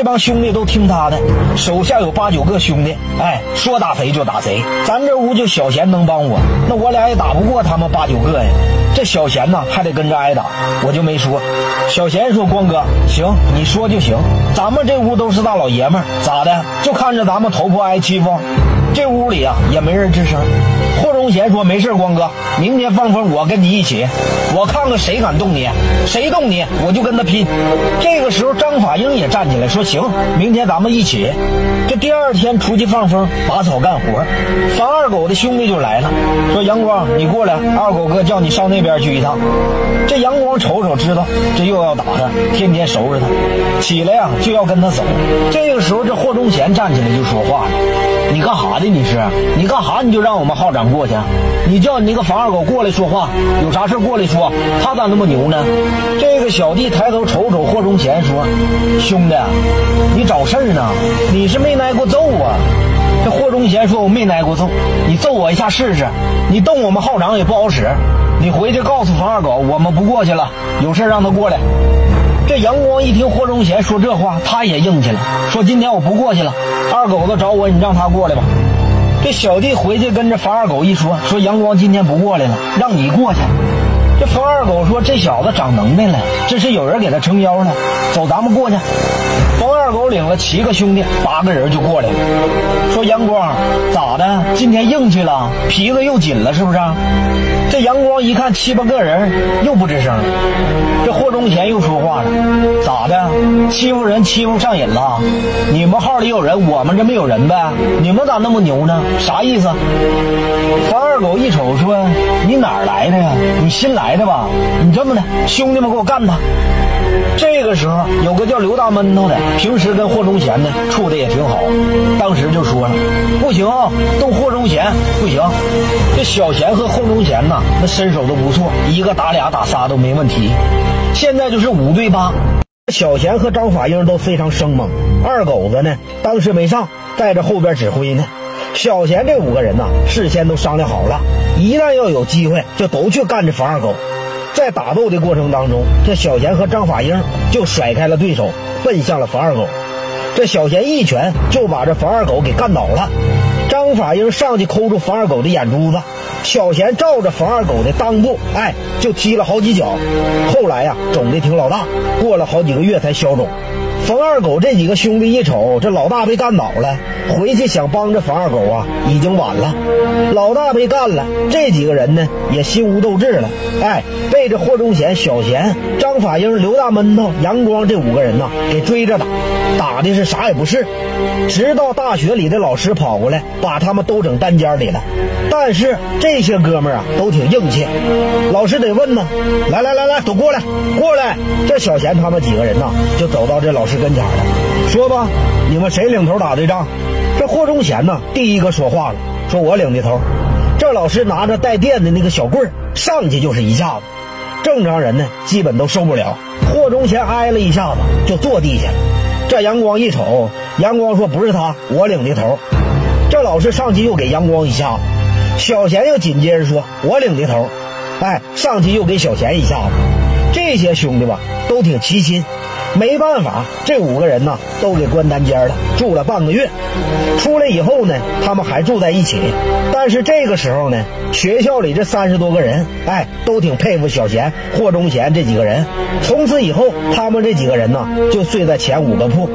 这帮兄弟都听他的，手下有八九个兄弟，哎，说打谁就打谁。咱这屋就小贤能帮我，那我俩也打不过他们八九个呀。这小贤呢还得跟着挨打，我就没说。小贤说：“光哥，行，你说就行。咱们这屋都是大老爷们，咋的？就看着咱们头破挨欺负。这屋里啊也没人吱声。”霍忠贤说：“没事，光哥，明天放风我跟你一起，我看看谁敢动你，谁动你我就跟他拼。”这个时候，张法英也站起来说：“行，明天咱们一起。”这第二天出去放风，拔草干活。樊二狗的兄弟就来了，说：“阳光，你过来，二狗哥叫你上那边去一趟。”这阳光瞅瞅，知道这又要打他，天天收拾他，起来呀就要跟他走。这个时候，这霍忠贤站起来就说话了：“的？你是？你干哈？你就让我们号长过去？你叫你那个房二狗过来说话，有啥事过来说。他咋那么牛呢？”这个小弟抬头瞅瞅霍忠贤，说：“兄弟，你找事儿呢？你是没挨过揍啊？”这霍忠贤说：“我没挨过揍，你揍我一下试试。你动我们号长也不好使。你回去告诉房二狗，我们不过去了，有事让他过来。”这阳光一听霍忠贤说这话，他也硬气了，说：“今天我不过去了，二狗子找我，你让他过来吧。”这小弟回去跟着樊二狗一说，说阳光今天不过来了，让你过去。这樊二狗说：“这小子长能耐了，这是有人给他撑腰呢。走，咱们过去。”二狗领了七个兄弟，八个人就过来了，说：“阳光咋的？今天硬气了，皮子又紧了，是不是？”这阳光一看七八个人，又不吱声。这霍忠贤又说话了：“咋的？欺负人欺负上瘾了？你们号里有人，我们这没有人呗？你们咋那么牛呢？啥意思？”樊二狗一瞅说：“哪儿来的呀？你新来的吧？你这么的，兄弟们给我干他！”这个时候，有个叫刘大闷头的，平时跟霍忠贤呢处的也挺好，当时就说了：“不行，动霍忠贤不行。这小贤和霍忠贤呐，那身手都不错，一个打俩打仨都没问题。现在就是五对八，小贤和张法英都非常生猛，二狗子呢当时没上，带着后边指挥呢。小贤这五个人呐，事先都商量好了，一旦要有机会，就都去干这冯二狗。在打斗的过程当中，这小贤和张法英就甩开了对手，奔向了冯二狗。这小贤一拳就把这冯二狗给干倒了。张法英上去抠住冯二狗的眼珠子，小贤照着冯二狗的裆部，哎，就踢了好几脚。后来呀，肿的挺老大，过了好几个月才消肿。冯二狗这几个兄弟一瞅，这老大被干倒了，回去想帮着房二狗啊，已经晚了。老大被干了，这几个人呢也心无斗志了。哎，被这霍忠贤、小贤、张法英、刘大闷头、杨光这五个人呐给追着打，打的是啥也不是。直到大学里的老师跑过来，把他们都整单间里了。但是这些哥们儿啊都挺硬气，老师得问呢。来来来来，都过来，过来。这小贤他们几个人呐就走到这老师跟前了，说吧，你们谁领头打的仗？这霍忠贤呢第一个说话了，说我领的头。这老师拿着带电的那个小棍儿上去就是一下子，正常人呢基本都受不了。霍忠贤挨了一下子就坐地下了。这阳光一瞅，阳光说不是他，我领的头。这老师上去又给阳光一下子，小贤又紧接着说，我领的头。哎，上去又给小贤一下子。这些兄弟吧都挺齐心。没办法，这五个人呢都给关单间了，住了半个月。出来以后呢，他们还住在一起。但是这个时候呢，学校里这三十多个人，哎，都挺佩服小贤、霍忠贤这几个人。从此以后，他们这几个人呢就睡在前五个铺，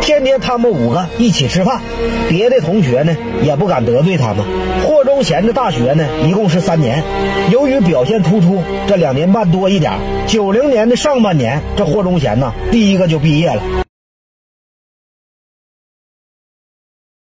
天天他们五个一起吃饭。别的同学呢也不敢得罪他们。霍忠贤的大学呢一共是三年，由于表现突出，这两年半多一点。九零年的上半年，这霍忠贤呢第一个就毕业了。